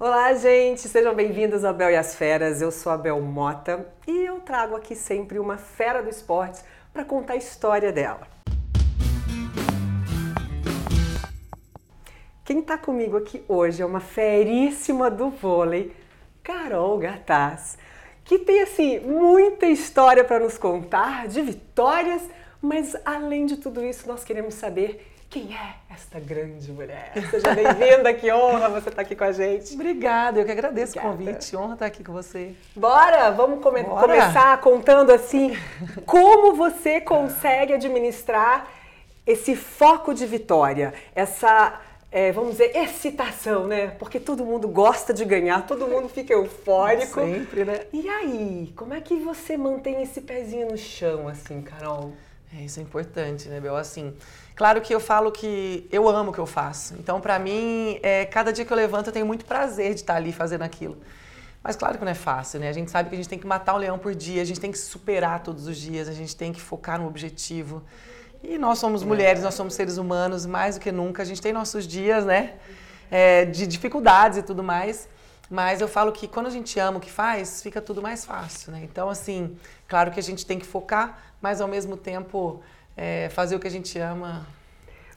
Olá, gente! Sejam bem-vindos ao Bel e as Feras. Eu sou a Bel Mota e eu trago aqui sempre uma fera do esporte para contar a história dela. Quem está comigo aqui hoje é uma feríssima do vôlei, Carol Gataz, que tem assim muita história para nos contar de vitórias, mas além de tudo isso, nós queremos saber quem é esta grande mulher? Seja bem-vinda, que honra você estar tá aqui com a gente. Obrigada, eu que agradeço Obrigada. o convite, honra estar aqui com você. Bora, vamos come Bora. começar contando assim, como você consegue administrar esse foco de vitória, essa é, vamos dizer, excitação, né? Porque todo mundo gosta de ganhar, todo mundo fica eufórico. Sempre, né? E aí, como é que você mantém esse pezinho no chão, assim, Carol? É, isso é importante, né, Bel? Assim, Claro que eu falo que eu amo o que eu faço. Então, para mim, é, cada dia que eu levanto, eu tenho muito prazer de estar ali fazendo aquilo. Mas claro que não é fácil, né? A gente sabe que a gente tem que matar um leão por dia, a gente tem que superar todos os dias, a gente tem que focar no objetivo. E nós somos mulheres, nós somos seres humanos, mais do que nunca, a gente tem nossos dias, né? É, de dificuldades e tudo mais. Mas eu falo que quando a gente ama o que faz, fica tudo mais fácil, né? Então, assim, claro que a gente tem que focar, mas ao mesmo tempo é, fazer o que a gente ama.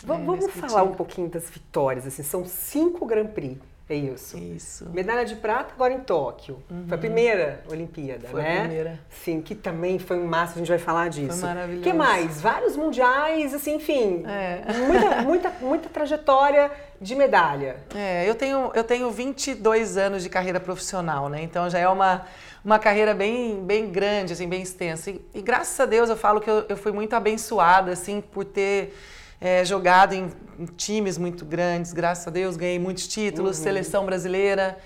Vamos, é, vamos falar um pouquinho das vitórias. Assim, são cinco Grand Prix. É isso. Isso. Medalha de prata agora em Tóquio. Uhum. Foi a primeira Olimpíada, foi né? A primeira. Sim, que também foi um máximo, a gente vai falar disso. Foi maravilhoso. que mais? Vários mundiais, assim, enfim. É. Muita, muita, muita trajetória de medalha. É, eu tenho, eu tenho 22 anos de carreira profissional, né? Então já é uma uma carreira bem, bem grande, assim, bem extensa. E, e graças a Deus eu falo que eu, eu fui muito abençoada, assim, por ter é, jogado em, em, times muito grandes. Graças a Deus ganhei muitos títulos, uhum. seleção brasileira.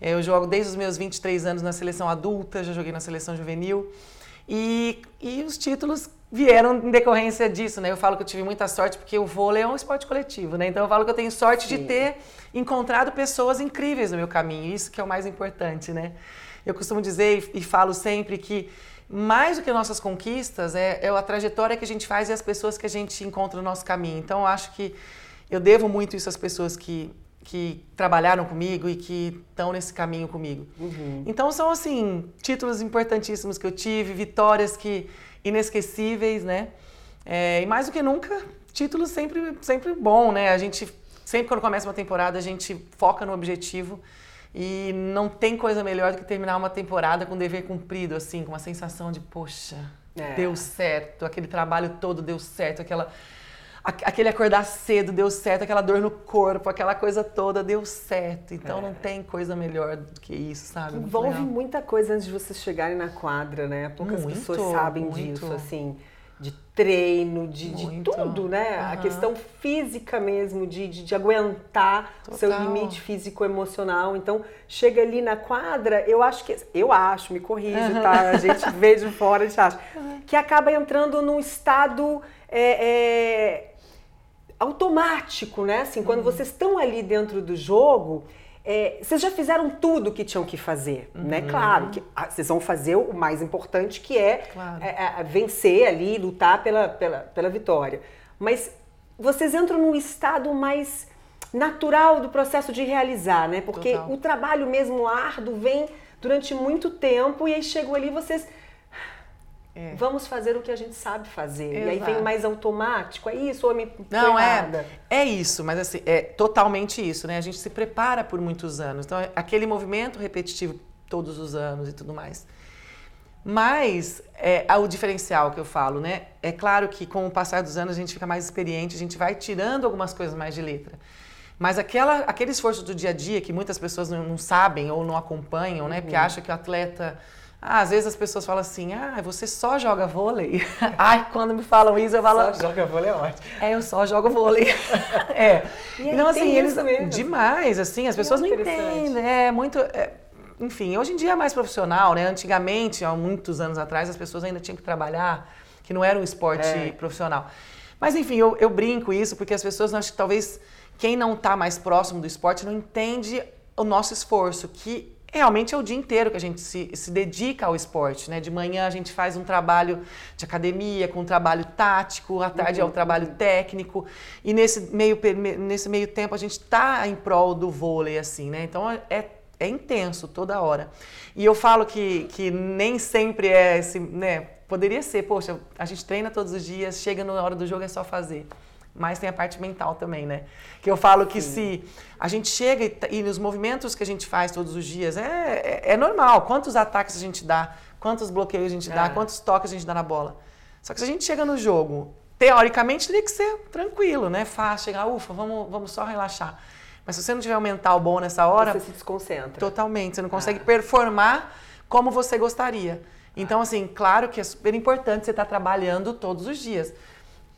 É, eu jogo desde os meus 23 anos na seleção adulta, já joguei na seleção juvenil. E, e os títulos vieram em decorrência disso, né? Eu falo que eu tive muita sorte porque o vôlei é um esporte coletivo, né? Então eu falo que eu tenho sorte Sim. de ter encontrado pessoas incríveis no meu caminho. Isso que é o mais importante, né? Eu costumo dizer e, falo sempre que mais do que nossas conquistas é, é a trajetória que a gente faz e as pessoas que a gente encontra no nosso caminho. Então, eu acho que eu devo muito isso às pessoas que, que trabalharam comigo e que estão nesse caminho comigo. Uhum. Então, são, assim, títulos importantíssimos que eu tive, vitórias que inesquecíveis, né? É, e mais do que nunca, títulos sempre, sempre bom, né? A gente, sempre quando começa uma temporada, a gente foca no objetivo e não tem coisa melhor do que terminar uma temporada com dever cumprido, assim, com uma sensação de, poxa, é. deu certo, aquele trabalho todo deu certo, aquela aquele acordar cedo deu certo, aquela dor no corpo, aquela coisa toda deu certo. Então é. não tem coisa melhor do que isso, sabe? Envolve muita coisa antes de vocês chegarem na quadra, né? Poucas muito, pessoas sabem muito. disso, assim de treino, de, de tudo, né? Uhum. A questão física mesmo, de, de, de aguentar o seu limite físico-emocional. Então, chega ali na quadra, eu acho que. Eu acho, me corrige, uhum. tá? A gente vê de fora, a gente acha. Uhum. Que acaba entrando num estado. É, é, automático, né? Assim, quando vocês estão ali dentro do jogo, é, vocês já fizeram tudo que tinham que fazer, né? uhum. né? Claro que ah, vocês vão fazer o mais importante que é, claro. é, é vencer ali, lutar pela, pela, pela vitória. Mas vocês entram num estado mais natural do processo de realizar, né? Porque Total. o trabalho mesmo árduo vem durante muito tempo e aí chegam ali vocês é. Vamos fazer o que a gente sabe fazer. Exato. E aí vem mais automático. É isso ou me Não, é. É isso, mas assim, é totalmente isso, né? A gente se prepara por muitos anos. Então, é aquele movimento repetitivo todos os anos e tudo mais. Mas é, o diferencial que eu falo, né? É claro que com o passar dos anos a gente fica mais experiente, a gente vai tirando algumas coisas mais de letra. Mas aquela, aquele esforço do dia a dia que muitas pessoas não, não sabem ou não acompanham, né? Porque uhum. acham que o atleta ah, às vezes as pessoas falam assim, ah, você só joga vôlei? Ai, quando me falam isso, eu falo... Só joga vôlei é ótimo. É, eu só jogo vôlei. é. E então, assim, eles... Mesmo. Demais, assim, as pessoas não entendem. É muito... É... Enfim, hoje em dia é mais profissional, né? Antigamente, há muitos anos atrás, as pessoas ainda tinham que trabalhar, que não era um esporte é. profissional. Mas, enfim, eu, eu brinco isso porque as pessoas, acho que talvez quem não está mais próximo do esporte não entende o nosso esforço, que realmente é o dia inteiro que a gente se, se dedica ao esporte, né? De manhã a gente faz um trabalho de academia, com um trabalho tático, à tarde uhum. é o trabalho técnico, e nesse meio, nesse meio tempo a gente está em prol do vôlei, assim, né? Então é é intenso toda hora. E eu falo que, que nem sempre é esse, né? Poderia ser, poxa, a gente treina todos os dias, chega na hora do jogo é só fazer. Mas tem a parte mental também, né? Que eu falo que Sim. se a gente chega e, e nos movimentos que a gente faz todos os dias, é, é, é normal. Quantos ataques a gente dá, quantos bloqueios a gente dá, é. quantos toques a gente dá na bola. Só que se a gente chega no jogo, teoricamente teria que ser tranquilo, né? Fácil, chegar, ufa, vamos, vamos só relaxar. Mas se você não tiver um mental bom nessa hora. Você se desconcentra. Totalmente. Você não consegue ah. performar como você gostaria. Então, assim, claro que é super importante você estar trabalhando todos os dias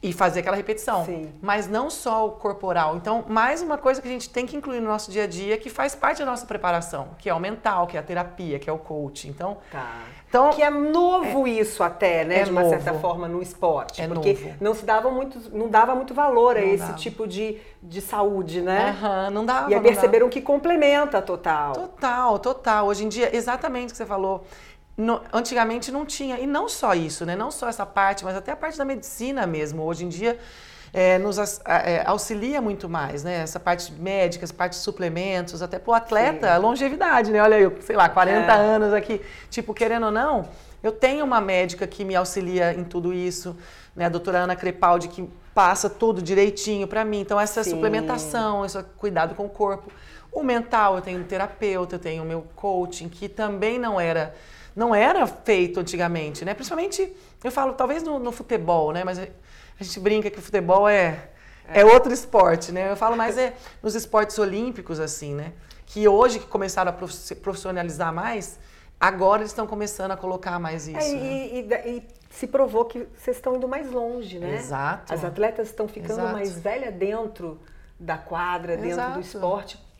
e fazer aquela repetição. Sim. Mas não só o corporal. Então, mais uma coisa que a gente tem que incluir no nosso dia a dia, que faz parte da nossa preparação, que é o mental, que é a terapia, que é o coaching. Então, tá. então que é novo é, isso até, né, é de uma novo. certa forma no esporte, é porque novo. não se dava muito, não dava muito valor a não esse dava. tipo de, de saúde, né? Uhum, não dava. E aí perceberam dava. que complementa total. Total, total. Hoje em dia, exatamente o que você falou no, antigamente não tinha. E não só isso, né? Não só essa parte, mas até a parte da medicina mesmo. Hoje em dia é, nos é, auxilia muito mais, né? Essa parte médica, essa parte de suplementos, até para o atleta, Sim. longevidade, né? Olha eu, sei lá, 40 é. anos aqui. Tipo, querendo ou não, eu tenho uma médica que me auxilia em tudo isso, né? A doutora Ana Crepaldi, que passa tudo direitinho para mim. Então, essa Sim. suplementação, esse cuidado com o corpo. O mental, eu tenho um terapeuta, eu tenho o meu coaching, que também não era não era feito antigamente, né? Principalmente, eu falo, talvez no, no futebol, né? Mas a gente brinca que o futebol é, é, é outro esporte, né? Eu falo mais é nos esportes olímpicos, assim, né? Que hoje que começaram a profissionalizar mais, agora eles estão começando a colocar mais é, isso. É, né? e, e, e, se provou que vocês estão indo mais longe, né? Exato. As atletas estão ficando Exato. mais velhas dentro da quadra, dentro Exato. do esporte.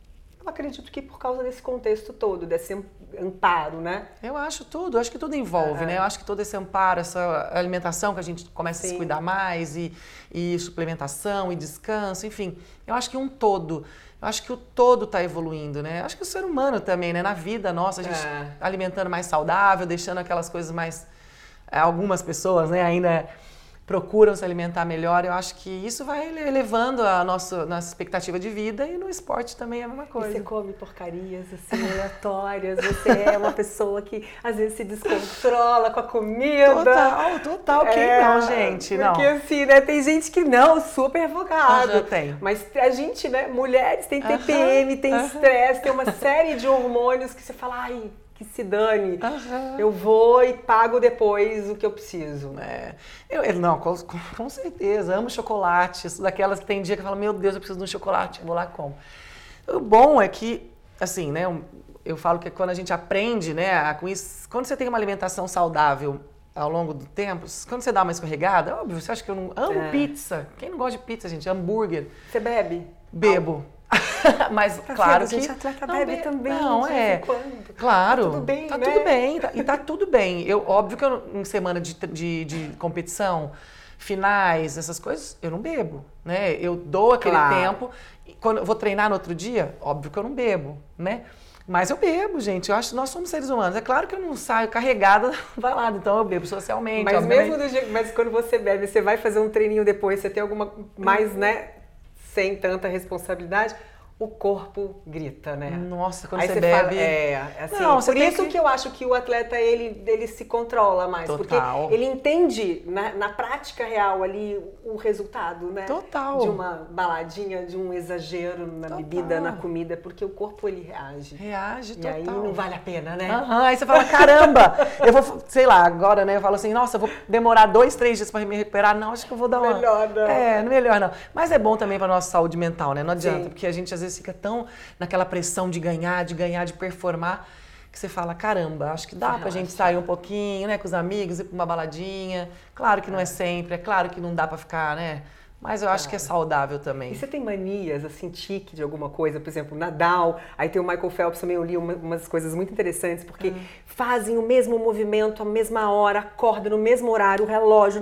Eu acredito que por causa desse contexto todo, desse amparo, né? Eu acho tudo, acho que tudo envolve, né? Eu acho que todo esse amparo, essa alimentação que a gente começa Sim. a se cuidar mais e, e suplementação e descanso, enfim, eu acho que um todo. Eu acho que o todo está evoluindo, né? Eu acho que o ser humano também, né? Na vida nossa, a gente é. alimentando mais saudável, deixando aquelas coisas mais. É, algumas pessoas, né, ainda procuram se alimentar melhor. Eu acho que isso vai elevando a nossa, nossa expectativa de vida e no esporte também é a mesma coisa. E você come porcarias assim, aleatórias, você é uma pessoa que às vezes se descontrola com a comida. Total, total. Quem é, não, gente? Não. Porque assim, né, tem gente que não, super focado. Já tem. Mas a gente, né, mulheres tem TPM, uh -huh, tem estresse, uh -huh. tem uma série de hormônios que você fala, ai, que se dane. Uhum. Eu vou e pago depois o que eu preciso. É. Eu, eu, não, com, com, certeza. Amo chocolate. Daquelas que tem dia que eu falo, meu Deus, eu preciso de um chocolate. Eu vou lá e como. O bom é que, assim, né? Eu falo que quando a gente aprende, né, com isso, quando você tem uma alimentação saudável ao longo do tempo, quando você dá uma escorregada, óbvio, você acha que eu não amo é. pizza. Quem não gosta de pizza, gente? Hambúrguer. Você bebe? Bebo. Mas tá claro que. Gente, atleta não, bebe também. Não, é. Claro. Tá tudo bem. Tá né? tudo bem. Tá, e tá tudo bem. Eu, óbvio que eu, em semana de, de, de, competição, finais, essas coisas, eu não bebo. Né? Eu dou aquele claro. tempo. Quando eu vou treinar no outro dia, óbvio que eu não bebo, né? Mas eu bebo, gente. Eu acho que nós somos seres humanos. É claro que eu não saio carregada vai lá, então eu bebo socialmente. Mas mesmo do dia, mas quando você bebe, você vai fazer um treininho depois, você tem alguma mais, né? Sem tanta responsabilidade, o corpo grita, né? Nossa, quando Aí você, bebe... Fala, é, assim, Não, por isso que... que... eu acho que o atleta, ele, ele se controla mais. Total. Porque ele entende, na, na prática real ali, o resultado, né? Total. De uma baladinha, de um exagero na total. bebida, na comida, porque o corpo, ele reage. Reage, total. E aí não vale a pena, né? Uhum, aí você fala, caramba, eu vou, sei lá, agora, né? Eu falo assim, nossa, eu vou demorar dois, três dias para me recuperar. Não, acho que eu vou dar uma... Melhor não. É, melhor não. Mas é bom também para nossa saúde mental, né? Não adianta, Sim. porque a gente às vezes vezes fica tão naquela pressão de ganhar, de ganhar, de performar, que você fala, caramba, acho que dá Relaxa. pra gente sair um pouquinho, né, com os amigos, ir pra uma baladinha. Claro que não é, é sempre, é claro que não dá pra ficar, né? Mas eu acho que é saudável também. E você tem manias, assim, tique de alguma coisa? Por exemplo, Nadal, aí tem o Michael Phelps, também eu li uma, umas coisas muito interessantes, porque uhum. fazem o mesmo movimento, a mesma hora, acordam no mesmo horário, o relógio,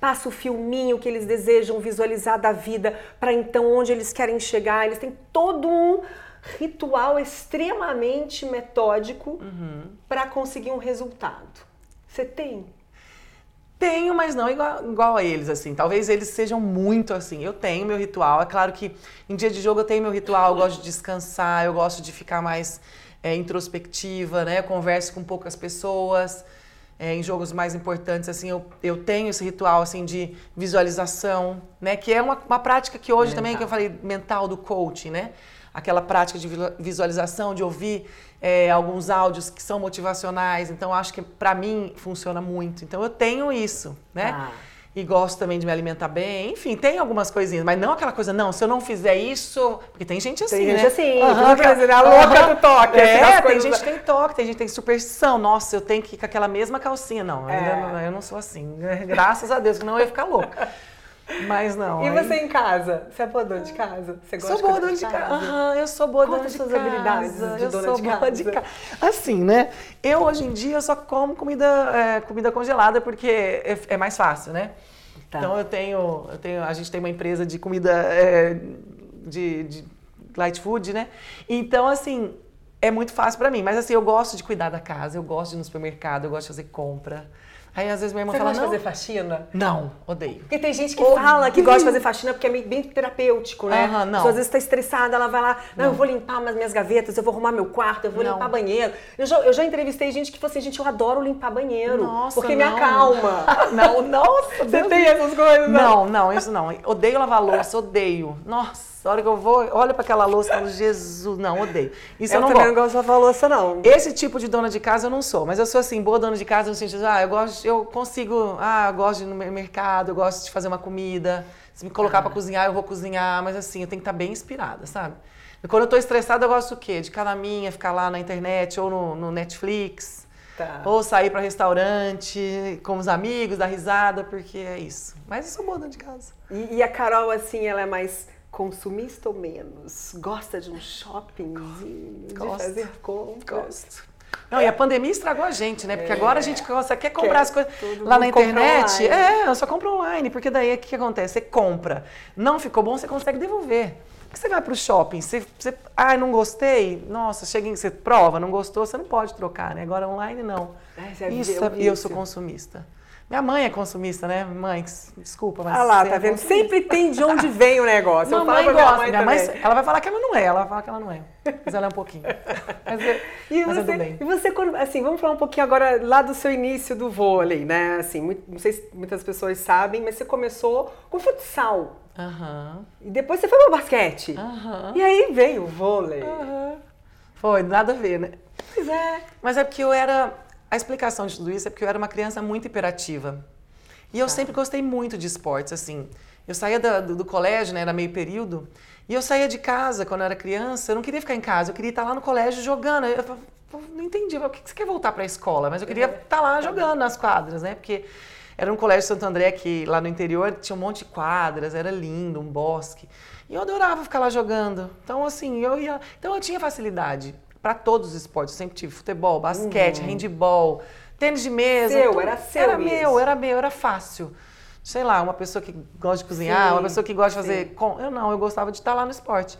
passa o filminho que eles desejam visualizar da vida, para então onde eles querem chegar. Eles têm todo um ritual extremamente metódico uhum. para conseguir um resultado. Você tem? Tenho, mas não igual, igual a eles, assim. Talvez eles sejam muito assim. Eu tenho meu ritual. É claro que em dia de jogo eu tenho meu ritual, eu gosto de descansar, eu gosto de ficar mais é, introspectiva, né? Eu converso com poucas pessoas. É, em jogos mais importantes, assim, eu, eu tenho esse ritual, assim, de visualização, né? Que é uma, uma prática que hoje mental. também, que eu falei, mental do coaching, né? Aquela prática de visualização, de ouvir é, alguns áudios que são motivacionais. Então, acho que para mim funciona muito. Então, eu tenho isso, né? Ah e gosto também de me alimentar bem. Enfim, tem algumas coisinhas, mas não aquela coisa, não, se eu não fizer isso. Porque tem gente assim. Tem gente né? assim, uhum, que, a louca uhum. do toque. É, assim, tem gente que tem toque, tem gente que tem superstição. Nossa, eu tenho que ir com aquela mesma calcinha. Não, é. não, eu não sou assim. Graças a Deus, que não eu ia ficar louca. Mas não. E aí... você em casa? Você é boa dona de casa? Você gosta sou boa dona de casa? casa. Uhum, eu sou boa dona de suas casa. habilidades de eu dona sou de casa. Boa de casa. Assim, né? Eu hoje em dia só como comida, é, comida congelada porque é, é mais fácil, né? Tá. Então eu tenho, eu tenho, a gente tem uma empresa de comida é, de, de light food, né? Então assim é muito fácil para mim, mas assim eu gosto de cuidar da casa, eu gosto de ir no supermercado, eu gosto de fazer compra. Aí às vezes minha irmã Você fala, gosta de fazer faxina? Não, odeio. Porque tem gente que odeio. fala que gosta de fazer faxina porque é bem terapêutico, né? Aham, não. Às vezes está estressada, ela vai lá, não, não, eu vou limpar as minhas gavetas, eu vou arrumar meu quarto, eu vou não. limpar banheiro. Eu já, eu já entrevistei gente que falou assim, gente, eu adoro limpar banheiro. Nossa, porque não. me acalma. não, nossa, Você tem essas coisas? Não, não, isso não. Odeio lavar louça, odeio. Nossa. A hora que eu vou, olho para aquela louça e falo, Jesus, não, odeio. Isso eu, eu não também gosto. não gosto de lavar louça, não. Esse tipo de dona de casa eu não sou, mas eu sou assim, boa dona de casa no sentido, ah, eu gosto, eu consigo, ah, eu gosto de ir no mercado, eu gosto de fazer uma comida. Se me colocar ah. para cozinhar, eu vou cozinhar, mas assim, eu tenho que estar tá bem inspirada, sabe? E quando eu tô estressada, eu gosto do quê? De ficar na minha, ficar lá na internet ou no, no Netflix. Tá. Ou sair para restaurante com os amigos, dar risada, porque é isso. Mas eu sou boa dona de casa. E, e a Carol, assim, ela é mais consumista ou menos? Gosta de um shoppingzinho, Gosto. de fazer compras? Gosto. Não, e a pandemia estragou a gente, né? Porque é, agora a gente só quer comprar quer as coisas lá na internet. É, eu só compro online, porque daí o que, que acontece? Você compra, não ficou bom, você consegue devolver. Porque você vai para o shopping, você, você, ah, não gostei, nossa, chega, você prova, não gostou, você não pode trocar, né? Agora online não. É, Isso, e eu sou consumista. Minha mãe é consumista, né? Mãe, desculpa, mas. Ah lá, tá é vendo? Sempre tem de onde vem o negócio. Eu gosta. Minha mãe, minha mãe, ela vai falar que ela não é, ela vai falar que ela não é. Mas ela é um pouquinho. Mas, e, mas você, bem. e você, assim, vamos falar um pouquinho agora lá do seu início do vôlei, né? Assim, muito, não sei se muitas pessoas sabem, mas você começou com futsal. Uhum. E depois você foi pro basquete. Uhum. E aí veio o vôlei. Uhum. Foi, nada a ver, né? Pois é. Mas é porque eu era a explicação de tudo isso é porque eu era uma criança muito hiperativa. E eu tá. sempre gostei muito de esportes, assim. Eu saía do, do, colégio, né, era meio período, e eu saía de casa quando eu era criança, eu não queria ficar em casa, eu queria estar lá no colégio jogando. Eu, eu não entendi, por que você quer voltar para a escola? Mas eu queria estar lá jogando nas quadras, né? Porque era um colégio Santo André que lá no interior tinha um monte de quadras, era lindo, um bosque. E eu adorava ficar lá jogando. Então, assim, eu ia. Então eu tinha facilidade para todos os esportes. Eu sempre tive futebol, basquete, uhum. handball, tênis de mesa. Seu, tudo. era seu. Era meu, era meu, era fácil. Sei lá, uma pessoa que gosta de cozinhar, sim, uma pessoa que gosta de fazer. Com... Eu não, eu gostava de estar lá no esporte.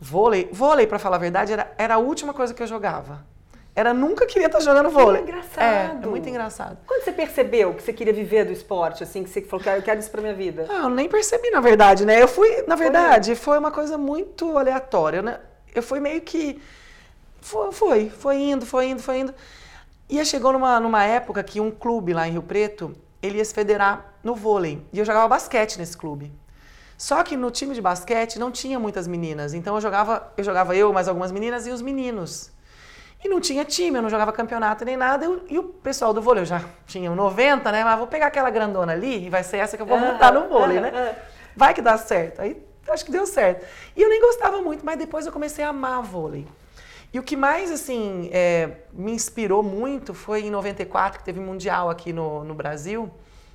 Vôlei, vôlei, para falar a verdade, era, era a última coisa que eu jogava. Era nunca queria estar jogando vôlei. Que engraçado. É, é muito engraçado. Quando você percebeu que você queria viver do esporte, assim, que você falou, eu quero isso pra minha vida? Ah, eu nem percebi, na verdade, né? Eu fui, na verdade, foi, foi uma coisa muito aleatória, né? Eu fui meio que foi, foi, foi indo, foi indo, foi indo. E chegou numa, numa época que um clube lá em Rio Preto, ele ia se federar no vôlei. E eu jogava basquete nesse clube. Só que no time de basquete não tinha muitas meninas. Então eu jogava, eu jogava eu, mais algumas meninas e os meninos. E não tinha time, eu não jogava campeonato nem nada. Eu, e o pessoal do vôlei, eu já tinha 90, né? Mas vou pegar aquela grandona ali e vai ser essa que eu vou montar no vôlei, né? Vai que dá certo. Aí acho que deu certo. E eu nem gostava muito, mas depois eu comecei a amar vôlei. E o que mais, assim, é, me inspirou muito foi em 94, que teve Mundial aqui no, no Brasil,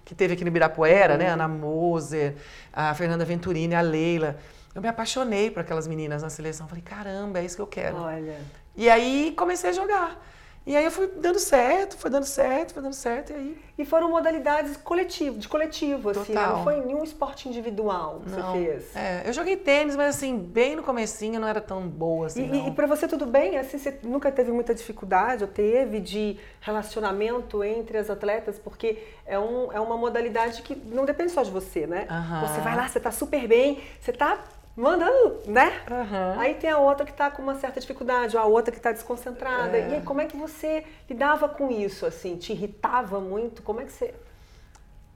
que teve aqui no Ibirapuera, né? uhum. né? Ana Moser, a Fernanda Venturini, a Leila. Eu me apaixonei por aquelas meninas na seleção. Falei, caramba, é isso que eu quero. Olha. E aí comecei a jogar. E aí eu fui dando certo, foi dando certo, foi dando certo, e aí... E foram modalidades coletivo, de coletivo, assim, né? não foi nenhum esporte individual que não, você fez. É, eu joguei tênis, mas assim, bem no comecinho não era tão boa assim, E, e para você tudo bem? Assim, você nunca teve muita dificuldade, ou teve, de relacionamento entre as atletas? Porque é, um, é uma modalidade que não depende só de você, né? Você vai lá, você tá super bem, você tá mandando, né? Uhum. Aí tem a outra que está com uma certa dificuldade, a outra que está desconcentrada. É. E aí, como é que você lidava com isso, assim? Te irritava muito? Como é que você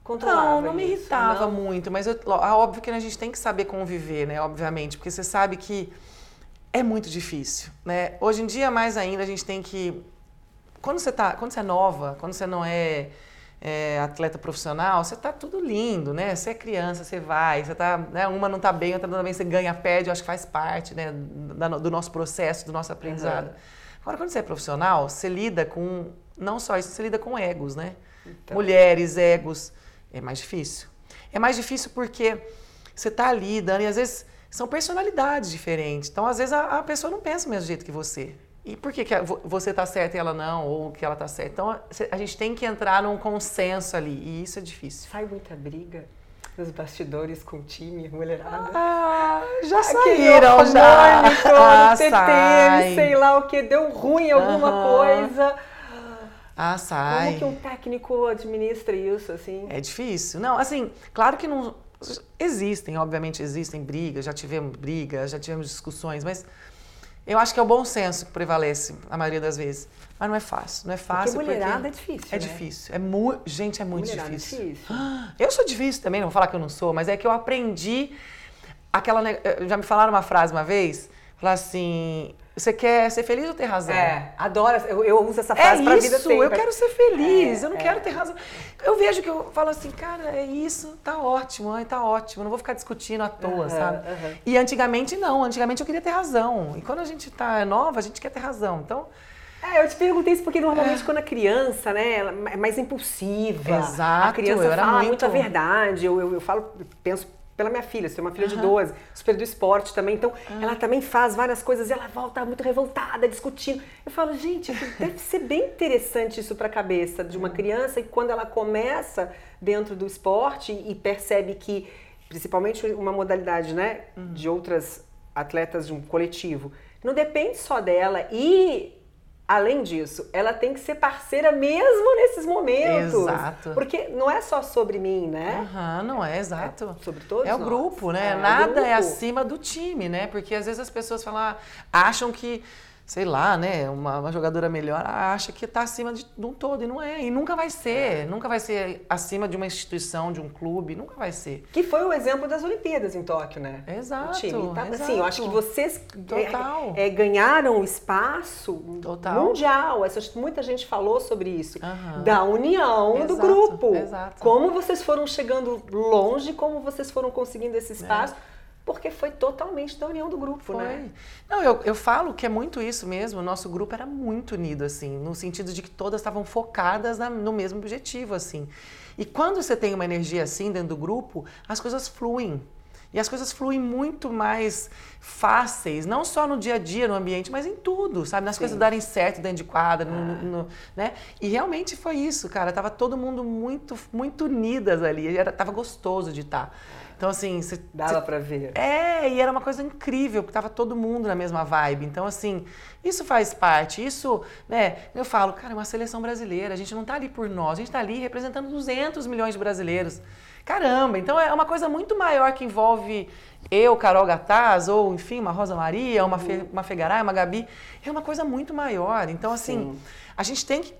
controlava Não, não me irritava não? muito, mas eu, óbvio que a gente tem que saber conviver, né? Obviamente, porque você sabe que é muito difícil, né? Hoje em dia, mais ainda, a gente tem que... Quando você, tá, quando você é nova, quando você não é é, atleta profissional, você tá tudo lindo, né? Você é criança, você vai, você tá, né? uma não tá bem, outra não tá bem, você ganha, perde, eu acho que faz parte, né, do nosso processo, do nosso aprendizado. Uhum. Agora, quando você é profissional, você lida com, não só isso, você lida com egos, né? Então. Mulheres, egos, é mais difícil. É mais difícil porque você tá ali dando, e às vezes são personalidades diferentes. Então, às vezes, a, a pessoa não pensa do mesmo jeito que você. E por que, que você está certa e ela não, ou que ela está certa? Então, a gente tem que entrar num consenso ali, e isso é difícil. Sai muita briga nos bastidores com o time, mulherada? Ah, já saíram, já. Ah, TTM, sei lá o que, deu ruim alguma uhum. coisa. Ah, sai. Como que um técnico administra isso, assim? É difícil. Não, assim, claro que não... Existem, obviamente existem brigas, já tivemos brigas, já tivemos discussões, mas eu acho que é o bom senso que prevalece a maioria das vezes. Mas não é fácil, não é fácil. Porque mulherada porque é difícil. É né? difícil. É mu... Gente, é muito mulherada difícil. É difícil. Eu sou difícil também, não vou falar que eu não sou, mas é que eu aprendi aquela. Já me falaram uma frase uma vez, falar assim: você quer ser feliz ou ter razão? É, adoro. Eu, eu uso essa frase é pra isso, vida sempre. eu quero ser feliz, é, eu não é. quero ter razão. Eu vejo que eu falo assim, cara, é isso, tá ótimo, tá ótimo, não vou ficar discutindo à toa, uhum, sabe? Uhum. E antigamente não, antigamente eu queria ter razão. E quando a gente tá nova, a gente quer ter razão. Então, é, eu te perguntei isso porque normalmente é. quando a criança, né, ela é mais impulsiva. Exato, a criança fala muito... muito a verdade. Eu, eu, eu falo, penso pela minha filha, você tem uma filha uhum. de 12, super do esporte também, então uhum. ela também faz várias coisas e ela volta muito revoltada, discutindo. Eu falo, gente, deve ser bem interessante isso para a cabeça de uma criança e quando ela começa dentro do esporte e percebe que, principalmente uma modalidade, né, uhum. de outras atletas de um coletivo, não depende só dela e Além disso, ela tem que ser parceira mesmo nesses momentos. Exato. Porque não é só sobre mim, né? Uhum, não é, exato. É sobre todos É o nós. grupo, né? É, Nada é grupo. é acima do time, né? Porque às vezes as pessoas falam, ah, acham que sei lá, né, uma, uma jogadora melhor acha que está acima de, de, um todo e não é, e nunca vai ser, é. nunca vai ser acima de uma instituição, de um clube, nunca vai ser. Que foi o exemplo das Olimpíadas em Tóquio, né? Exato. O time. Tá, exato. Assim, eu acho que vocês Total. É, é, ganharam espaço Total. mundial. Essa, muita gente falou sobre isso, uhum. da união exato, do grupo. Exato. Como vocês foram chegando longe, como vocês foram conseguindo esse espaço. É porque foi totalmente da união do grupo, foi. né? Não, eu, eu falo que é muito isso mesmo. O nosso grupo era muito unido, assim, no sentido de que todas estavam focadas na, no mesmo objetivo, assim. E quando você tem uma energia assim dentro do grupo, as coisas fluem. E as coisas fluem muito mais fáceis, não só no dia a dia, no ambiente, mas em tudo, sabe? Nas Sim. coisas darem certo dentro de quadra, ah. no, no, né? E realmente foi isso, cara. Tava todo mundo muito, muito unidas ali. Era, tava gostoso de estar. Tá. Então, assim. Cê, Dava para ver. É, e era uma coisa incrível, porque tava todo mundo na mesma vibe. Então, assim, isso faz parte. Isso, né? Eu falo, cara, é uma seleção brasileira. A gente não tá ali por nós, a gente tá ali representando 200 milhões de brasileiros. Caramba, então é uma coisa muito maior que envolve eu, Carol Gataz, ou enfim, uma Rosa Maria, uma, Fe, uma Fegaray, uma Gabi. É uma coisa muito maior. Então, assim, Sim. a gente tem que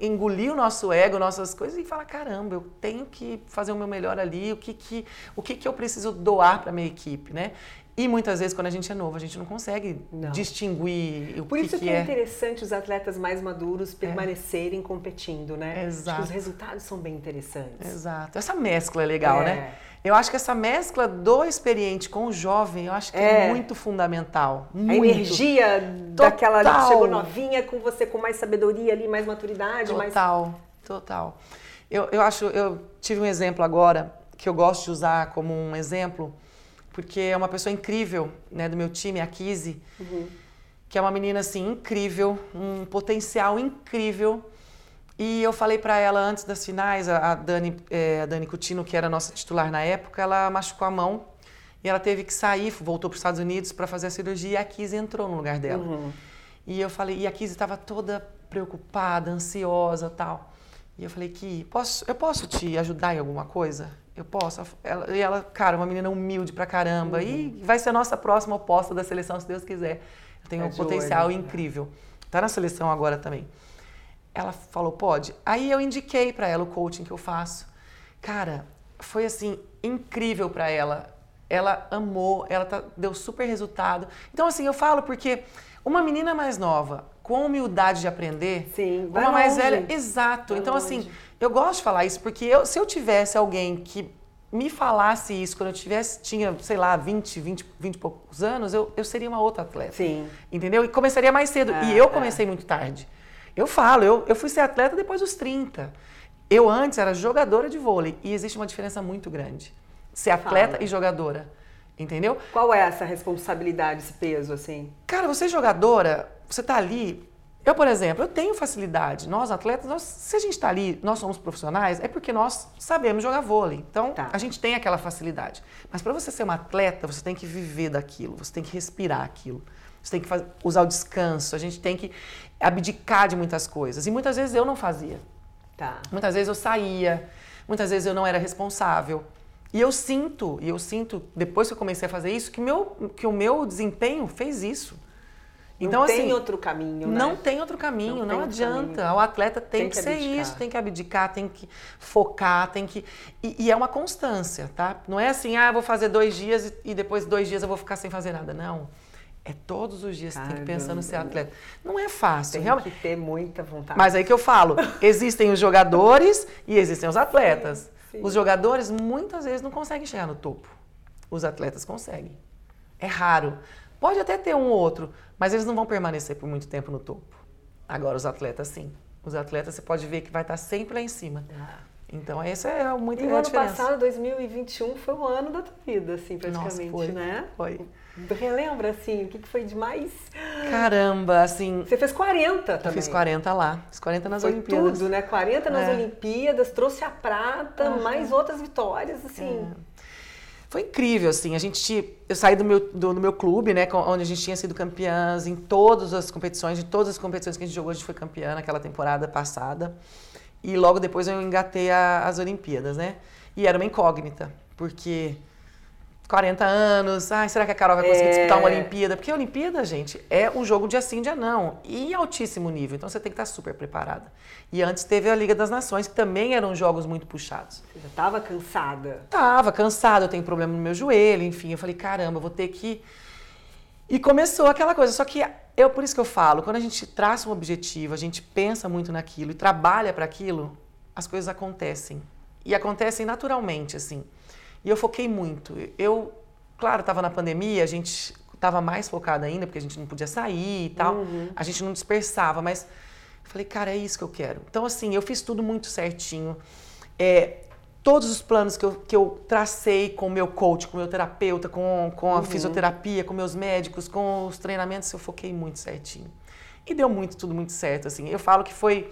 engolir o nosso ego, nossas coisas e falar caramba, eu tenho que fazer o meu melhor ali, o que que, o que, que eu preciso doar para minha equipe, né? E muitas vezes quando a gente é novo, a gente não consegue não. distinguir o Por que isso que, é, é interessante os atletas mais maduros é. permanecerem é. competindo, né? Exato. os resultados são bem interessantes. Exato. Essa mescla é legal, é. né? Eu acho que essa mescla do experiente com o jovem, eu acho que é, é muito fundamental. Muito. A energia total. daquela ali que chegou novinha com você com mais sabedoria ali, mais maturidade. Total, mais... total. Eu, eu acho, eu tive um exemplo agora que eu gosto de usar como um exemplo, porque é uma pessoa incrível, né, do meu time, a Kizzy, uhum. que é uma menina assim incrível, um potencial incrível e eu falei para ela antes das finais, a Dani, é, a Dani Coutinho, que era nossa titular na época, ela machucou a mão e ela teve que sair, voltou para os Estados Unidos para fazer a cirurgia e a Kizzy entrou no lugar dela. Uhum. E eu falei, e a Kizzy estava toda preocupada, ansiosa tal. E eu falei, que posso, eu posso te ajudar em alguma coisa? Eu posso? Ela, e ela, cara, uma menina humilde pra caramba. Uhum. E vai ser a nossa próxima oposta da seleção, se Deus quiser. Tem um é potencial olho, incrível. Tá na seleção agora também. Ela falou, pode. Aí eu indiquei para ela o coaching que eu faço. Cara, foi assim, incrível para ela. Ela amou, ela tá, deu super resultado. Então, assim, eu falo porque uma menina mais nova, com humildade de aprender, Sim, uma mais longe. velha. Exato. Vai então, assim, longe. assim, eu gosto de falar isso porque eu, se eu tivesse alguém que me falasse isso quando eu tivesse, tinha, sei lá, 20, 20, 20 e poucos anos, eu, eu seria uma outra atleta. Sim. Entendeu? E começaria mais cedo. e é, eu comecei é. muito tarde. Eu falo, eu, eu fui ser atleta depois dos 30. Eu antes era jogadora de vôlei e existe uma diferença muito grande. Ser atleta Fala. e jogadora. Entendeu? Qual é essa responsabilidade, esse peso, assim? Cara, você é jogadora, você tá ali. Eu, por exemplo, eu tenho facilidade. Nós, atletas, nós, se a gente está ali, nós somos profissionais, é porque nós sabemos jogar vôlei. Então, tá. a gente tem aquela facilidade. Mas para você ser uma atleta, você tem que viver daquilo, você tem que respirar aquilo. Você tem que fazer, usar o descanso, a gente tem que abdicar de muitas coisas. E muitas vezes eu não fazia. Tá. Muitas vezes eu saía, muitas vezes eu não era responsável. E eu sinto, e eu sinto, depois que eu comecei a fazer isso, que, meu, que o meu desempenho fez isso. Então, não tem assim, outro caminho, né? Não tem outro caminho, não, não adianta. Caminho. O atleta tem, tem que, que ser abdicar. isso, tem que abdicar, tem que focar, tem que. E, e, é uma constância, tá? Não é assim, ah, vou fazer dois dias e, e depois dois dias eu vou ficar sem fazer nada. Não. É todos os dias Caramba. tem que pensar no ser atleta. Não é fácil, tem realmente. que ter muita vontade. Mas aí que eu falo, existem os jogadores e existem os atletas. Sim. Os jogadores muitas vezes não conseguem chegar no topo. Os atletas conseguem. É raro. Pode até ter um ou outro, mas eles não vão permanecer por muito tempo no topo. Agora, os atletas, sim. Os atletas, você pode ver que vai estar sempre lá em cima. Ah. Então, essa é muito e o ano diferença. passado, 2021, foi o ano da tua vida, assim, praticamente, Nossa, foi, né? Foi. Relembra, assim, o que foi demais? Caramba, assim... Você fez 40 também. Eu fiz 40 lá, fiz 40 nas foi Olimpíadas. tudo, né? 40 nas é. Olimpíadas, trouxe a prata, uhum. mais outras vitórias, assim... É. Foi incrível, assim, a gente... Eu saí do meu, do, do, meu clube, né, onde a gente tinha sido campeãs em todas as competições, de todas as competições que a gente jogou, a gente foi campeã naquela temporada passada. E logo depois eu engatei a, as Olimpíadas, né? E era uma incógnita, porque 40 anos, ai, será que a Carol vai conseguir é... disputar uma Olimpíada? Porque a Olimpíada, gente, é um jogo de assim, dia não, e altíssimo nível, então você tem que estar super preparada. E antes teve a Liga das Nações, que também eram jogos muito puxados. Você já estava cansada? Tava cansada, eu tenho problema no meu joelho, enfim, eu falei, caramba, eu vou ter que... E começou aquela coisa, só que eu, por isso que eu falo, quando a gente traça um objetivo, a gente pensa muito naquilo e trabalha para aquilo, as coisas acontecem. E acontecem naturalmente, assim. E eu foquei muito. Eu, claro, estava na pandemia, a gente estava mais focada ainda, porque a gente não podia sair e tal. Uhum. A gente não dispersava, mas falei, cara, é isso que eu quero. Então, assim, eu fiz tudo muito certinho. É, todos os planos que eu, que eu tracei com o meu coach, com o meu terapeuta, com, com a uhum. fisioterapia, com meus médicos, com os treinamentos, eu foquei muito certinho. E deu muito, tudo muito certo, assim. Eu falo que foi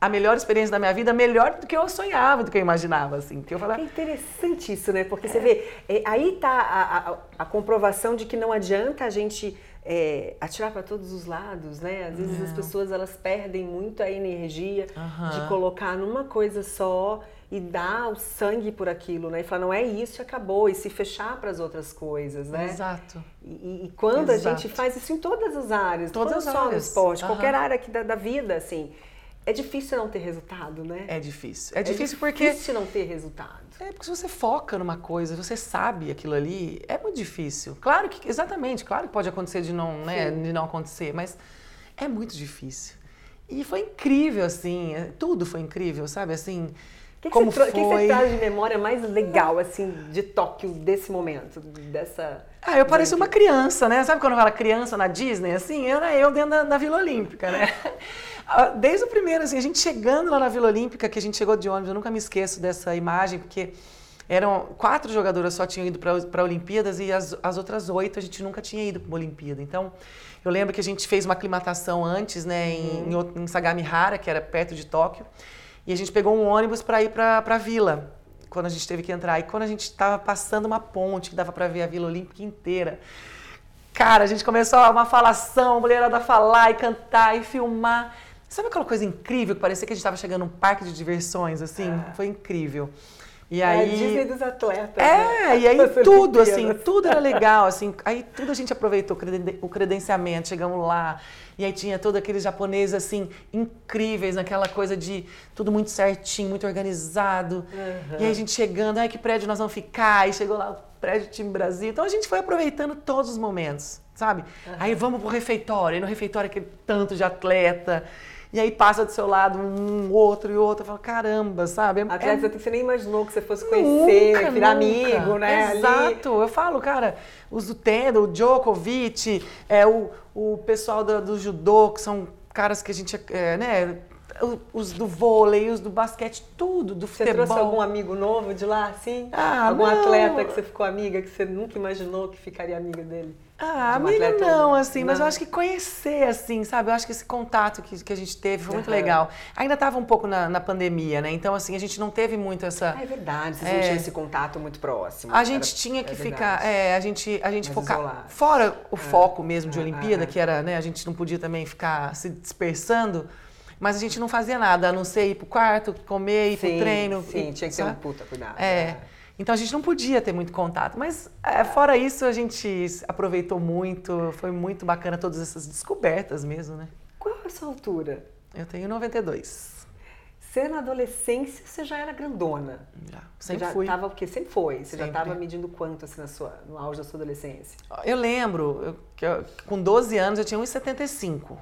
a melhor experiência da minha vida, melhor do que eu sonhava, do que eu imaginava, assim. Que eu falava... É interessante isso, né? Porque é. você vê, é, aí tá a, a, a, comprovação de que não adianta a gente é, atirar para todos os lados, né? Às vezes as pessoas elas perdem muito a energia de colocar numa coisa só e dar o sangue por aquilo, né? E falar, não é isso acabou, e se fechar para as outras coisas, né? Exato. E, e quando Exato. a gente faz isso em todas as áreas, todas não só áreas. no esporte, uhum. qualquer área aqui da, da vida, assim, é difícil não ter resultado, né? É difícil. É, é difícil porque. É difícil não ter resultado. É porque se você foca numa coisa, você sabe aquilo ali, é muito difícil. Claro que, exatamente, claro que pode acontecer de não, né, de não acontecer, mas é muito difícil. E foi incrível, assim, é, tudo foi incrível, sabe? Assim, que como que foi... O que, você traz de memória mais legal, assim, de Tóquio, desse momento, dessa... Ah, eu parecia uma criança, né? Sabe quando fala criança na Disney, assim? Era eu dentro da, da Vila Olímpica, né? Ah, desde o primeiro, assim, a gente chegando lá na Vila Olímpica, que a gente chegou de ônibus, eu nunca me esqueço dessa imagem, porque eram quatro jogadoras só tinham ido para Olimpíadas e as, as outras oito a gente nunca tinha ido para uma Olimpíada. Então, eu lembro que a gente fez uma aclimatação antes, né, em, uhum. em, em Sagamihara, que era perto de Tóquio, e a gente pegou um ônibus para ir para a vila, quando a gente teve que entrar. E quando a gente estava passando uma ponte que dava para ver a Vila Olímpica inteira, cara, a gente começou uma falação, a mulherada falar e cantar e filmar. Sabe aquela coisa incrível que parecia que a gente estava chegando num parque de diversões, assim? É. Foi incrível. E aí, é a Disney dos atletas. É, né? e aí tudo, assim, tudo era legal, assim, aí tudo a gente aproveitou o credenciamento, chegamos lá, e aí tinha todos aqueles japoneses, assim, incríveis, naquela coisa de tudo muito certinho, muito organizado. Uhum. E aí a gente chegando, ai, que prédio nós vamos ficar? E chegou lá o prédio time Brasil. Então a gente foi aproveitando todos os momentos, sabe? Uhum. Aí vamos pro refeitório, e no refeitório aquele tanto de atleta. E aí passa do seu lado um outro e outro. Fala, caramba, sabe? É, é... que você nem imaginou que você fosse conhecer, nunca, virar amigo, né? Exato. Ali. Eu falo, cara, os do Tendo, o Djokovic, é, o, o pessoal do, do judô, que são caras que a gente, é, né? Os do vôlei, os do basquete, tudo, do você futebol. Você trouxe algum amigo novo de lá, assim? Ah, algum não. atleta que você ficou amiga, que você nunca imaginou que ficaria amiga dele? Ah, amiga não, assim, não. mas eu acho que conhecer, assim, sabe? Eu acho que esse contato que, que a gente teve foi muito uhum. legal. Ainda estava um pouco na, na, pandemia, né? Então, assim, a gente não teve muito essa... Ah, é verdade, vocês é, não tinham esse contato muito próximo. A gente era, tinha que é ficar, é, a gente, a gente focar... Fora o é. foco mesmo de Olimpíada, que era, né, a gente não podia também ficar se dispersando, mas a gente não fazia nada, a não ser ir pro quarto, comer, ir sim, pro treino. Sim, tinha que ter um puta cuidado. É. Então a gente não podia ter muito contato. Mas é, fora isso, a gente aproveitou muito, foi muito bacana todas essas descobertas mesmo, né? Qual é a sua altura? Eu tenho 92. Você na adolescência, você já era grandona? Já, sempre você já fui. Tava, porque sempre foi. Você sempre. já estava medindo quanto assim, na sua, no auge da sua adolescência? Eu lembro, eu, que eu, com 12 anos eu tinha 1,75.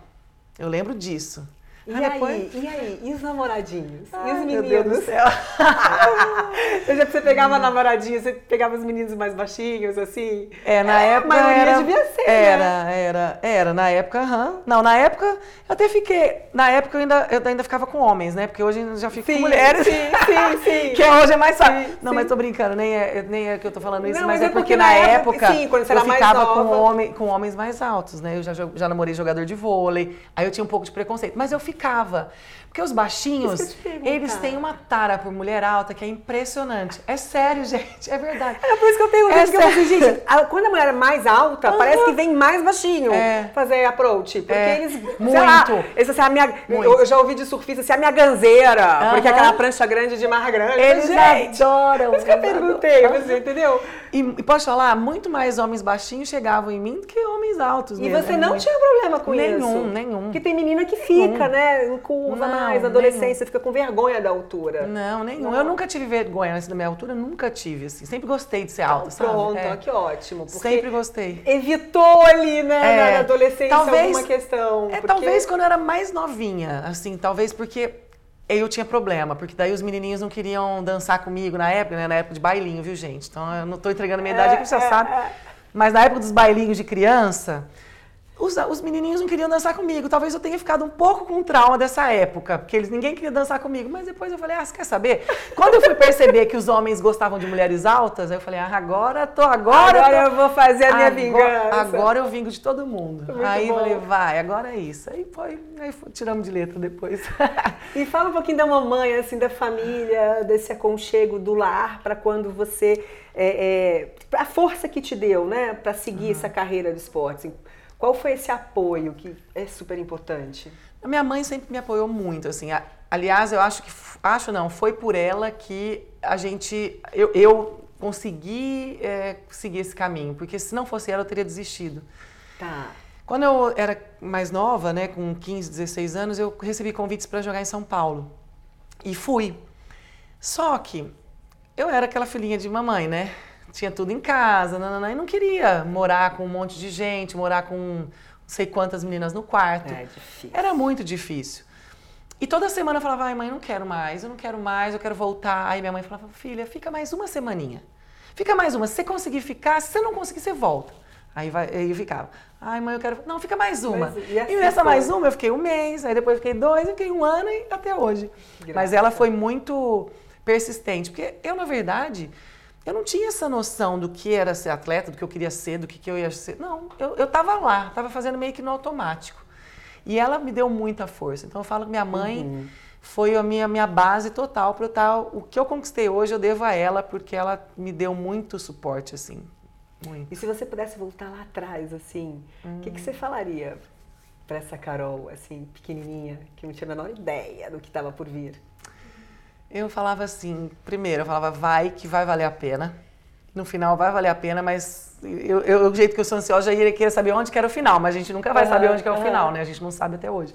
Eu lembro disso. E aí, depois... e aí? E os namoradinhos? Ai, e os meninos? Meu Deus do céu. você pegava namoradinhos, você pegava os meninos mais baixinhos, assim? É, na é, época. A maioria era, devia ser. Era, né? era, era. Na época, aham. Não, na época eu até fiquei. Na época eu ainda, eu ainda ficava com homens, né? Porque hoje eu já fico sim, com mulheres. Sim, sim, sim. que hoje é mais fácil. Sim, não, sim. mas tô brincando, nem é, nem é que eu tô falando isso, não, mas, mas, é porque, porque na época, época sim, quando você eu ficava com, homem, com homens mais altos, né? Eu já, já namorei jogador de vôlei, aí eu tinha um pouco de preconceito. Mas eu ficava. Porque os baixinhos, eles têm uma tara por mulher alta que é impressionante. É sério, gente, é verdade. É por isso que eu tenho é que eu assim, gente, a, quando a mulher é mais alta, uhum. parece que vem mais baixinho é. fazer approach. Porque é. eles, muito. Lá, eles, assim, a minha, eu, já ouvi de surfista assim, a minha ganzeira, uhum. porque aquela prancha grande de mar grande. Eles gente, adoram. Por isso que eu perguntei, você entendeu? E, e posso falar, muito mais homens baixinhos chegavam em mim do que homens altos. E mesmo. você não tinha problema com nenhum, isso? Nenhum, nenhum. Porque tem menina que fica, nenhum. né, curva não, mais, adolescência, fica com vergonha da altura. Não, nenhum. Não. Eu nunca tive vergonha assim, da minha altura, nunca tive, assim. Sempre gostei de ser alta, sabe? Pronto, é. que ótimo. Sempre gostei. Evitou ali, né, é, na adolescência talvez, alguma questão. É, porque... talvez quando eu era mais novinha, assim, talvez porque eu tinha problema, porque daí os menininhos não queriam dançar comigo na época, né? Na época de bailinho, viu, gente? Então eu não estou entregando minha idade é, aqui, você é, sabe. É. Mas na época dos bailinhos de criança, os, os menininhos não queriam dançar comigo. Talvez eu tenha ficado um pouco com trauma dessa época, porque eles ninguém queria dançar comigo. Mas depois eu falei, ah, você quer saber? Quando eu fui perceber que os homens gostavam de mulheres altas, eu falei, ah, agora tô, agora. Agora tô, eu vou fazer a minha agora, vingança. Agora eu vingo de todo mundo. Muito aí bom. eu falei, vai, agora é isso. Aí foi, aí foi, tiramos de letra depois. e fala um pouquinho da mamãe, assim, da família, desse aconchego do lar, para quando você. É, é, a força que te deu, né, para seguir uhum. essa carreira de esportes. Qual foi esse apoio que é super importante? A minha mãe sempre me apoiou muito, assim. Aliás, eu acho que acho não, foi por ela que a gente eu, eu consegui é, seguir esse caminho, porque se não fosse ela eu teria desistido. Tá. Quando eu era mais nova, né, com 15, 16 anos, eu recebi convites para jogar em São Paulo. E fui. Só que eu era aquela filhinha de mamãe, né? Tinha tudo em casa, nanana, e não queria morar com um monte de gente, morar com não sei quantas meninas no quarto. É difícil. Era muito difícil. E toda semana eu falava, ai mãe, eu não quero mais, eu não quero mais, eu quero voltar. Aí minha mãe falava, filha, fica mais uma semaninha. Fica mais uma. Se você conseguir ficar, se você não conseguir, você volta. Aí, vai, aí eu ficava, ai mãe, eu quero. Não, fica mais uma. Mas, e, assim e nessa foi? mais uma eu fiquei um mês, aí depois fiquei dois, eu fiquei um ano e até hoje. Graças. Mas ela foi muito persistente, porque eu, na verdade, eu não tinha essa noção do que era ser atleta, do que eu queria ser, do que, que eu ia ser. Não, eu, eu tava lá, tava fazendo meio que no automático. E ela me deu muita força. Então eu falo que minha mãe uhum. foi a minha, minha base total para tal. O que eu conquistei hoje eu devo a ela, porque ela me deu muito suporte, assim. Muito. E se você pudesse voltar lá atrás, assim, o hum. que, que você falaria para essa Carol, assim, pequenininha, que não tinha a menor ideia do que estava por vir? Eu falava assim, primeiro, eu falava, vai que vai valer a pena. No final vai valer a pena, mas eu, eu, o jeito que eu sou ansiosa, já iria querer saber onde que era o final, mas a gente nunca vai saber onde que é o final, né? A gente não sabe até hoje.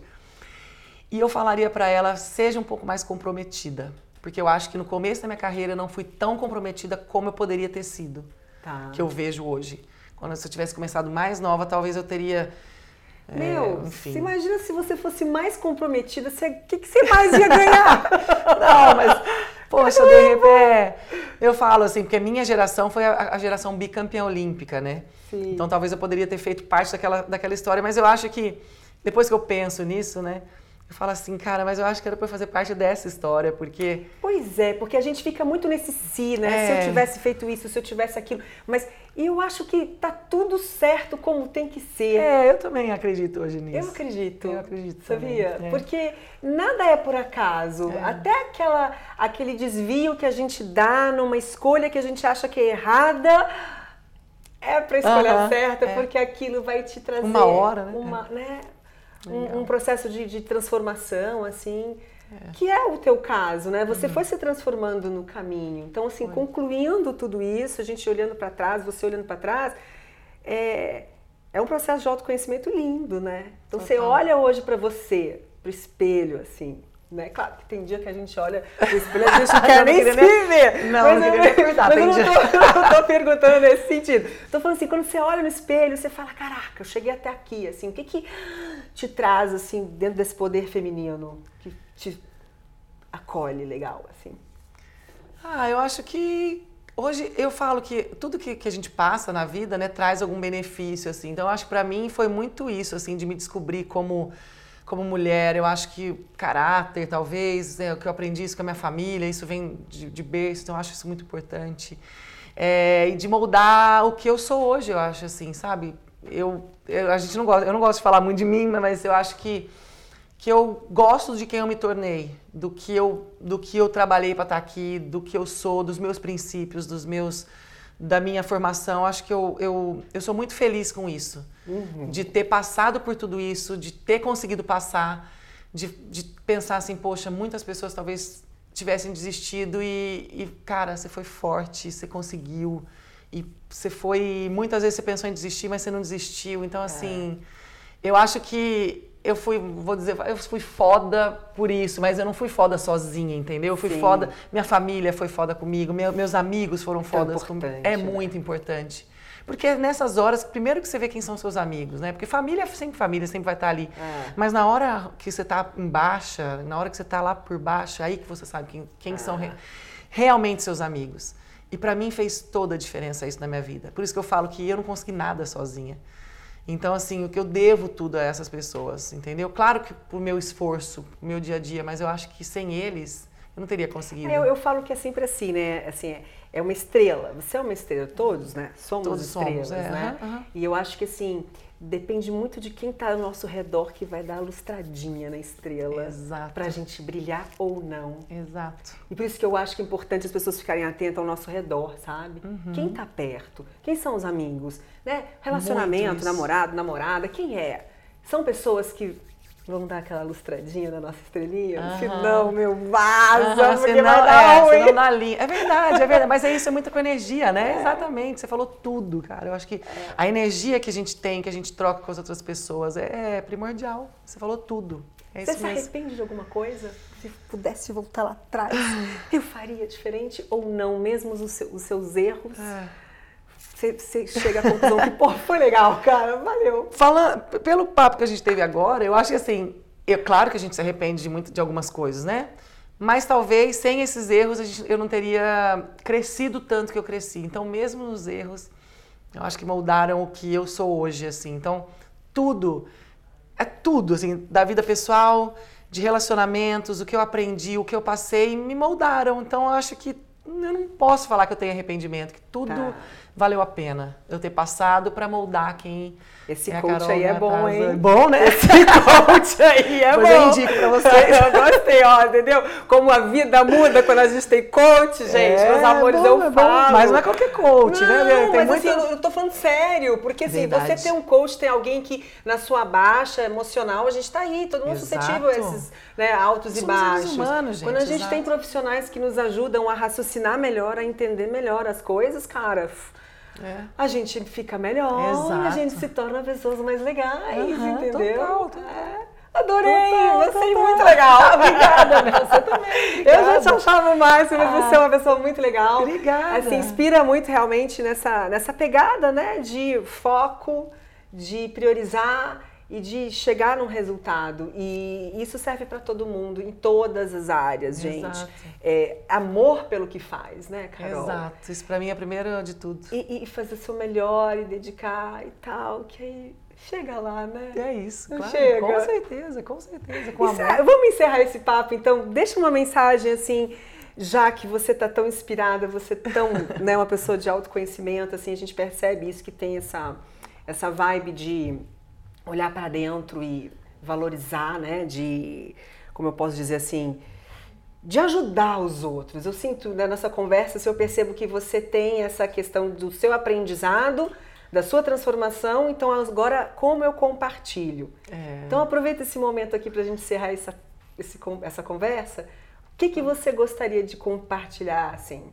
E eu falaria para ela, seja um pouco mais comprometida. Porque eu acho que no começo da minha carreira eu não fui tão comprometida como eu poderia ter sido. Tá. Que eu vejo hoje. Quando se eu tivesse começado mais nova, talvez eu teria. É, Meu, é, enfim. imagina se você fosse mais comprometida, o que, que você mais ia ganhar? não, mas, poxa, de repente, eu falo assim, porque a minha geração foi a, a geração bicampeã olímpica, né? Sim. Então talvez eu poderia ter feito parte daquela, daquela história, mas eu acho que, depois que eu penso nisso, né? Eu falo assim, cara, mas eu acho que era para fazer parte dessa história, porque. Pois é, porque a gente fica muito nesse si, né? É. Se eu é. tivesse feito isso, se eu tivesse aquilo. Mas eu acho que tá tudo certo como tem que ser. É, eu também acredito hoje nisso. Eu acredito. Eu acredito. Sabia? É. Porque nada é por acaso. É. Até aquela, aquele desvio que a gente dá numa escolha que a gente acha que é errada. É para escolha uh -huh, certa, é. porque aquilo vai te trazer uma hora, né? Uma, né? Um, um, processo de, de transformação, assim, é. que é o teu caso, né? Você uhum. foi se transformando no caminho. Então, assim, foi. concluindo tudo isso, a gente olhando para trás, você olhando para trás, é, é um processo de autoconhecimento lindo, né? Então, Total. você olha hoje para você, para o espelho, assim, né? Claro que tem dia que a gente olha no espelho e a gente não quer nem se ver. Não, mas não queria perguntar. Mas eu não tô, não tô perguntando nesse sentido. Tô falando assim, quando você olha no espelho, você fala, caraca, eu cheguei até aqui, assim, o que que te traz, assim, dentro desse poder feminino, que te acolhe legal, assim? Ah, eu acho que hoje eu falo que tudo que, que a gente passa na vida, né, traz algum benefício, assim. Então, eu acho que para mim foi muito isso, assim, de me descobrir como como mulher, eu acho que caráter, talvez, é, o que eu aprendi isso com a minha família, isso vem de, de berço, então eu acho isso muito importante. É, e de moldar o que eu sou hoje, eu acho assim, sabe? Eu, eu, a gente não gosta, eu não gosto de falar muito de mim, mas eu acho que, que eu gosto de quem eu me tornei, do que eu, do que eu trabalhei para estar aqui, do que eu sou, dos meus princípios, dos meus da minha formação, acho que eu, eu, eu sou muito feliz com isso. Uhum. De ter passado por tudo isso, de ter conseguido passar, de, de pensar assim, poxa, muitas pessoas talvez tivessem desistido e, e, cara, você foi forte, você conseguiu. E você foi. Muitas vezes você pensou em desistir, mas você não desistiu. Então, assim, é. eu acho que eu fui, vou dizer, eu fui foda por isso, mas eu não fui foda sozinha, entendeu? Eu fui Sim. foda, minha família foi foda comigo, meu, meus amigos foram fodas é comigo. É né? muito importante. Porque nessas horas, primeiro que você vê quem são seus amigos, né? Porque família é sempre família, sempre vai estar ali. É. Mas na hora que você está em baixa, na hora que você está lá por baixo, aí que você sabe quem, quem é. são re, realmente seus amigos. E para mim fez toda a diferença isso na minha vida. Por isso que eu falo que eu não consegui nada sozinha. Então, assim, o que eu devo tudo a essas pessoas, entendeu? Claro que por meu esforço, meu dia a dia, mas eu acho que sem eles eu não teria conseguido. É, eu, eu, falo que é sempre assim, né? Assim, é uma estrela. Você é uma estrela, todos, né? Somos todos estrelas, somos, é, né? Uh -huh. E eu acho que assim, depende muito de quem está ao nosso redor que vai dar a lustradinha na estrela para a gente brilhar ou não. Exato. E por isso que eu acho que é importante as pessoas ficarem atentas ao nosso redor, sabe? Uhum. Quem está perto? Quem são os amigos? Né? Relacionamento, namorado, namorada, quem é? São pessoas que vão dar aquela lustradinha na nossa estrelinha? Uhum. Se não, meu, vaza, uhum, porque senão, vai dar é, ruim. Senão na linha. É verdade, é verdade. Mas é isso, é muito com energia, né? É. Exatamente. Você falou tudo, cara. Eu acho que é. a energia que a gente tem, que a gente troca com as outras pessoas, é, é primordial. Você falou tudo. É Você se mesmo. arrepende de alguma coisa? Se pudesse voltar lá atrás, eu faria diferente ou não, mesmo os, seus, os seus erros? É você, chega à conclusão que, pô, foi legal, cara, valeu. Falando, pelo papo que a gente teve agora, eu acho que assim, é claro que a gente se arrepende de, muito, de algumas coisas, né? Mas talvez sem esses erros gente, eu não teria crescido tanto que eu cresci. Então, mesmo nos erros, eu acho que moldaram o que eu sou hoje, assim. Então, tudo, é tudo, assim, da vida pessoal, de relacionamentos, o que eu aprendi, o que eu passei, me moldaram. Então, eu acho que eu não posso falar que eu tenho arrependimento, que tudo tá. valeu a pena eu ter passado para moldar quem Esse é coach aí é bom, casa. hein? Bom, né? Esse coach aí é bom. eu indico pra vocês. eu gostei, ó, entendeu? Como a vida muda quando a gente tem coach, gente. É, Meus amores, bom, eu é falo. Mas não é qualquer coach, não, né? Tem mas muita... assim, eu tô falando sério. Porque assim, Verdade. você tem um coach, tem alguém que na sua baixa emocional, a gente tá aí, todo mundo Exato. suscetível a esses né, altos Somos e baixos. Humanos, gente, quando a gente Exato. tem profissionais que nos ajudam a raciocinar melhor, a entender melhor as coisas, cara é. A gente fica melhor, Exato. a gente se torna pessoas mais legais, uhum, entendeu? Total, total. É. Adorei, total, você é muito legal. Obrigada, você também. Obrigada. Eu já te achava mais, mas ah, você é uma pessoa muito legal. Obrigada. Assim, inspira muito realmente nessa, nessa pegada, né, de foco, de priorizar e de chegar num resultado. E isso serve para todo mundo, em todas as áreas, gente. Exato. É, amor pelo que faz, né, Carol? Exato. Isso para mim é primeiro de tudo. E, e fazer o seu melhor e dedicar e tal, que aí chega lá, né? É isso, claro. Chega. Com certeza, com certeza. Com amor. Vamos encerrar esse papo, então. Deixa uma mensagem assim já que você está tão inspirada, você é tão, né, uma pessoa de autoconhecimento, assim, a gente percebe isso que tem essa essa vibe de olhar para dentro e valorizar, né? De, como eu posso dizer assim, de ajudar os outros. Eu sinto né, nessa conversa, se eu percebo que você tem essa questão do seu aprendizado, da sua transformação, então agora como eu compartilho. É. Então aproveita esse momento aqui para a gente encerrar essa, esse, essa conversa. O que, que você gostaria de compartilhar, assim?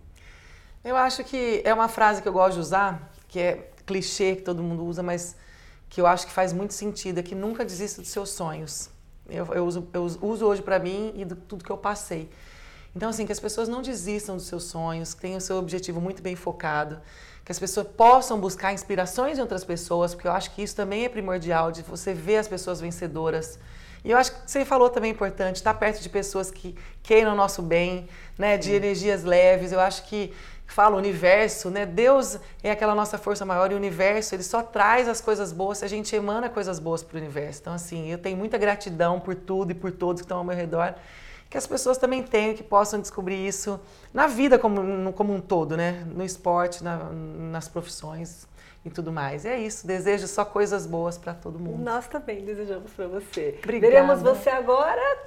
Eu acho que é uma frase que eu gosto de usar, que é clichê que todo mundo usa, mas que eu acho que faz muito sentido, é que nunca desista dos seus sonhos. Eu, eu, uso, eu uso hoje para mim e de tudo que eu passei. Então, assim, que as pessoas não desistam dos seus sonhos, que tenham o seu objetivo muito bem focado, que as pessoas possam buscar inspirações de outras pessoas, porque eu acho que isso também é primordial, de você ver as pessoas vencedoras. E eu acho que você falou também é importante, estar perto de pessoas que queiram o nosso bem, né, de energias leves. Eu acho que fala o universo, né? Deus é aquela nossa força maior e o universo, ele só traz as coisas boas se a gente emana coisas boas para o universo. Então, assim, eu tenho muita gratidão por tudo e por todos que estão ao meu redor. Que as pessoas também tenham, que possam descobrir isso na vida como, como um todo, né? No esporte, na, nas profissões e tudo mais. É isso. Desejo só coisas boas para todo mundo. Nós também desejamos para você. Obrigada. Veremos você agora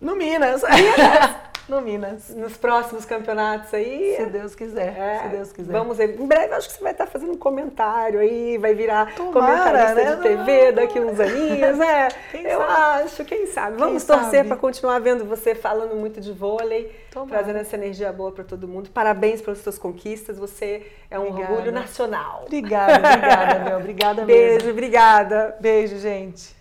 no Minas. Minas. no Minas. Nos próximos campeonatos aí. Se Deus quiser. É, se Deus quiser. Vamos ver. Em breve acho que você vai estar fazendo um comentário aí, vai virar Tomara, comentarista né? de TV daqui uns aninhos. É, quem eu sabe? acho, quem sabe. Vamos quem torcer para continuar vendo você falando muito de vôlei, Tomara. trazendo essa energia boa para todo mundo. Parabéns pelas suas conquistas. Você é um obrigada. orgulho nacional. Obrigada, obrigada, Bel. Obrigada Beijo, mesmo. obrigada. Beijo, gente.